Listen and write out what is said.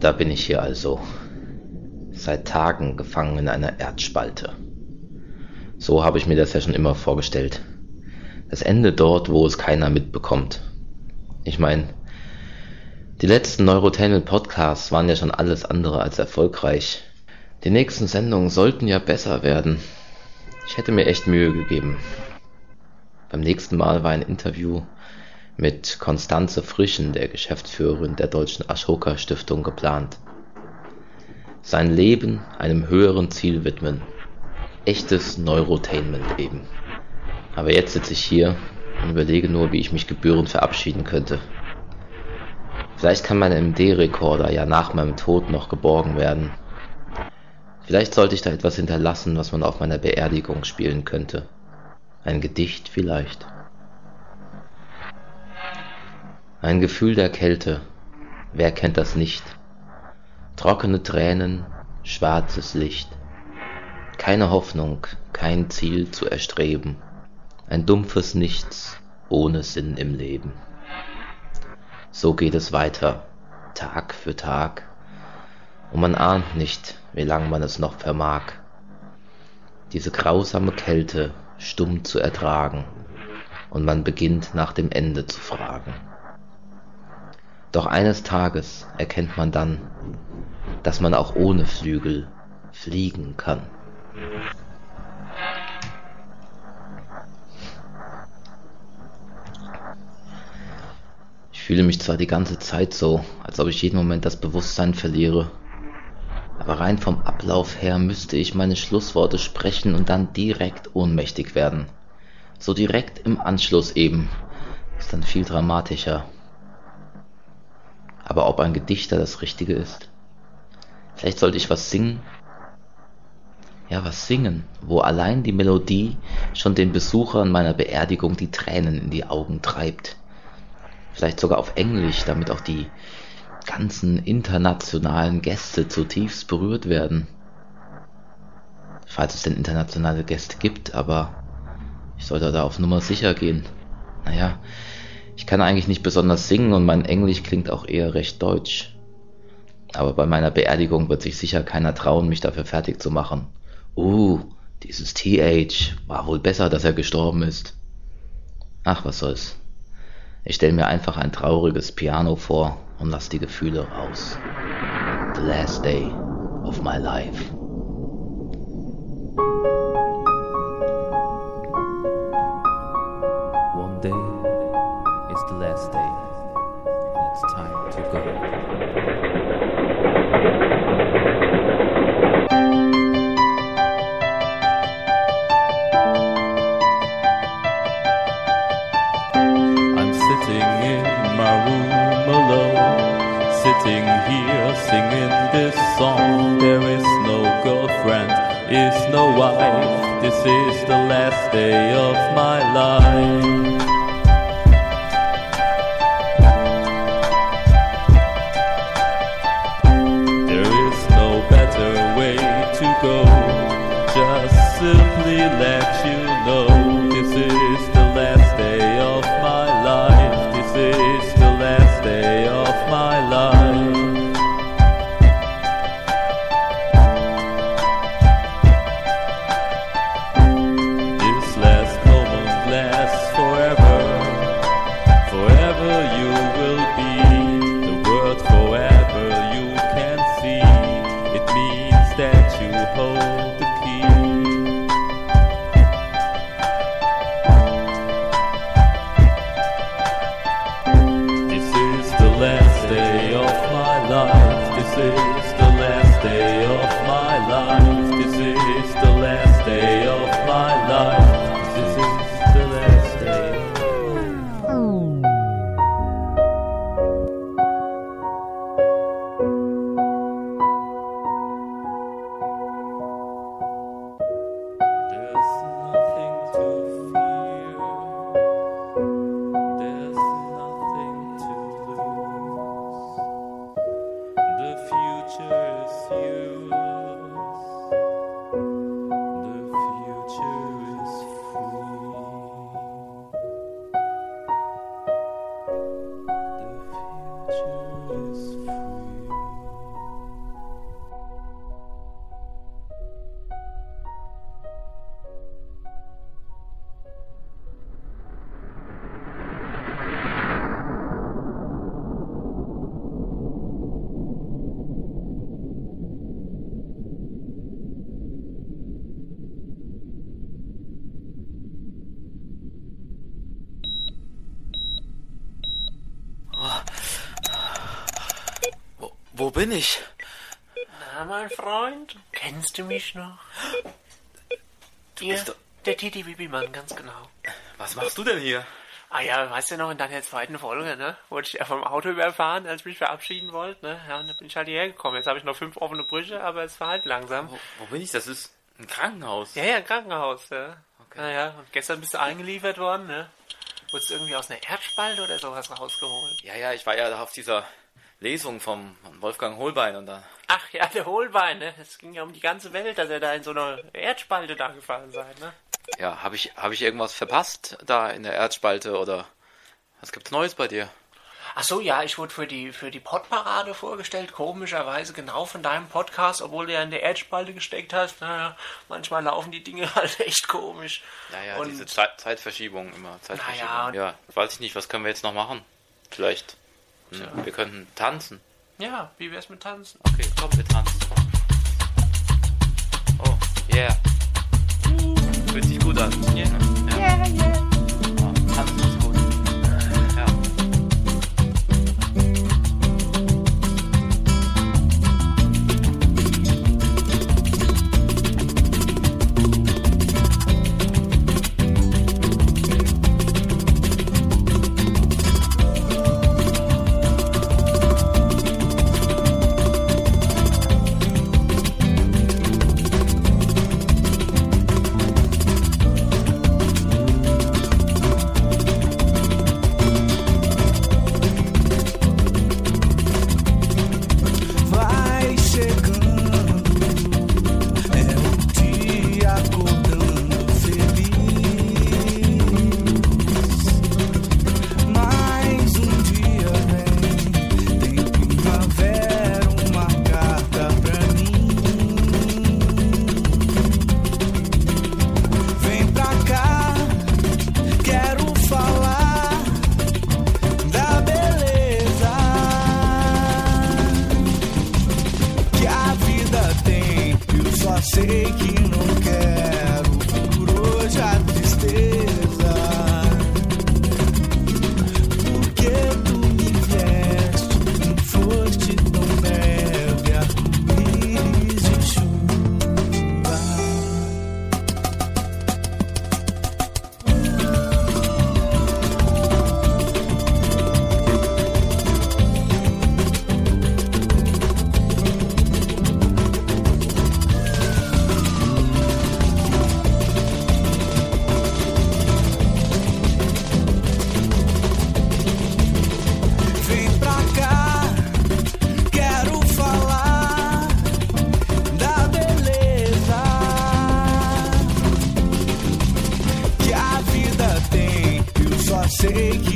Da bin ich hier also, seit Tagen gefangen in einer Erdspalte. So habe ich mir das ja schon immer vorgestellt. Das Ende dort, wo es keiner mitbekommt. Ich meine, die letzten Neurotainment Podcasts waren ja schon alles andere als erfolgreich. Die nächsten Sendungen sollten ja besser werden. Ich hätte mir echt Mühe gegeben. Beim nächsten Mal war ein Interview mit Konstanze Frischen, der Geschäftsführerin der Deutschen Ashoka Stiftung, geplant. Sein Leben einem höheren Ziel widmen. Echtes Neurotainment eben. Aber jetzt sitze ich hier und überlege nur, wie ich mich gebührend verabschieden könnte. Vielleicht kann mein MD-Rekorder ja nach meinem Tod noch geborgen werden. Vielleicht sollte ich da etwas hinterlassen, was man auf meiner Beerdigung spielen könnte. Ein Gedicht vielleicht. Ein Gefühl der Kälte, wer kennt das nicht? Trockene Tränen, schwarzes Licht. Keine Hoffnung, kein Ziel zu erstreben. Ein dumpfes Nichts ohne Sinn im Leben. So geht es weiter, Tag für Tag, und man ahnt nicht, wie lang man es noch vermag, diese grausame Kälte stumm zu ertragen, und man beginnt nach dem Ende zu fragen. Doch eines Tages erkennt man dann, dass man auch ohne Flügel fliegen kann. Ich fühle mich zwar die ganze Zeit so, als ob ich jeden Moment das Bewusstsein verliere, aber rein vom Ablauf her müsste ich meine Schlussworte sprechen und dann direkt ohnmächtig werden. So direkt im Anschluss eben. Ist dann viel dramatischer. Aber ob ein Gedichter das Richtige ist? Vielleicht sollte ich was singen? Ja, was singen, wo allein die Melodie schon den Besuchern meiner Beerdigung die Tränen in die Augen treibt. Vielleicht sogar auf Englisch, damit auch die ganzen internationalen Gäste zutiefst berührt werden. Falls es denn internationale Gäste gibt, aber ich sollte da auf Nummer sicher gehen. Naja, ich kann eigentlich nicht besonders singen und mein Englisch klingt auch eher recht deutsch. Aber bei meiner Beerdigung wird sich sicher keiner trauen, mich dafür fertig zu machen. Uh, dieses TH war wohl besser, dass er gestorben ist. Ach, was soll's. Ich stelle mir einfach ein trauriges Piano vor und lass die Gefühle raus. The last day of my life. One day the last day. It's time to go. I'm sitting in my room alone, sitting here singing this song. There is no girlfriend, is no wife. This is the last day of my life. Simply let you know is Wo bin ich? Na, mein Freund, kennst du mich noch? Hier, bist doch- der Titi Bibimann, ganz genau. Was machst du denn hier? Ah ja, weißt du noch, in deiner zweiten Folge, ne? Wurde ich ja vom Auto überfahren, als ich mich verabschieden wollte, ne? Ja, und dann bin ich halt hierher gekommen. Jetzt habe ich noch fünf offene Brüche, aber es war halt langsam. Wo, wo bin ich? Das ist ein Krankenhaus. Ja, ja, ein Krankenhaus, ja. Okay. Naja, und gestern bist du eingeliefert worden, ne? Wurdest du irgendwie aus einer Erdspalte oder sowas rausgeholt? Ja, ja, ich war ja da auf dieser Lesung vom Wolfgang Holbein und da. Ach ja, der Hohlbein, ne? Es ging ja um die ganze Welt, dass er da in so einer Erdspalte da gefallen sei, ne? Ja, habe ich, hab ich irgendwas verpasst da in der Erdspalte oder was gibt's Neues bei dir? Ach so, ja, ich wurde für die, für die Podparade vorgestellt, komischerweise genau von deinem Podcast, obwohl du ja in der Erdspalte gesteckt hast. Naja, manchmal laufen die Dinge halt echt komisch. Ja, ja, Und- diese Zeit, Zeitverschiebung immer. Zeitverschiebung. Naja, ja, weiß ich nicht, was können wir jetzt noch machen? Vielleicht. Hm, wir könnten tanzen. Ja, wie wär's mit Tanzen? Okay, komm, wir tanzen. Oh, yeah. Fühlt sich gut an. Ja. Sei que não quero take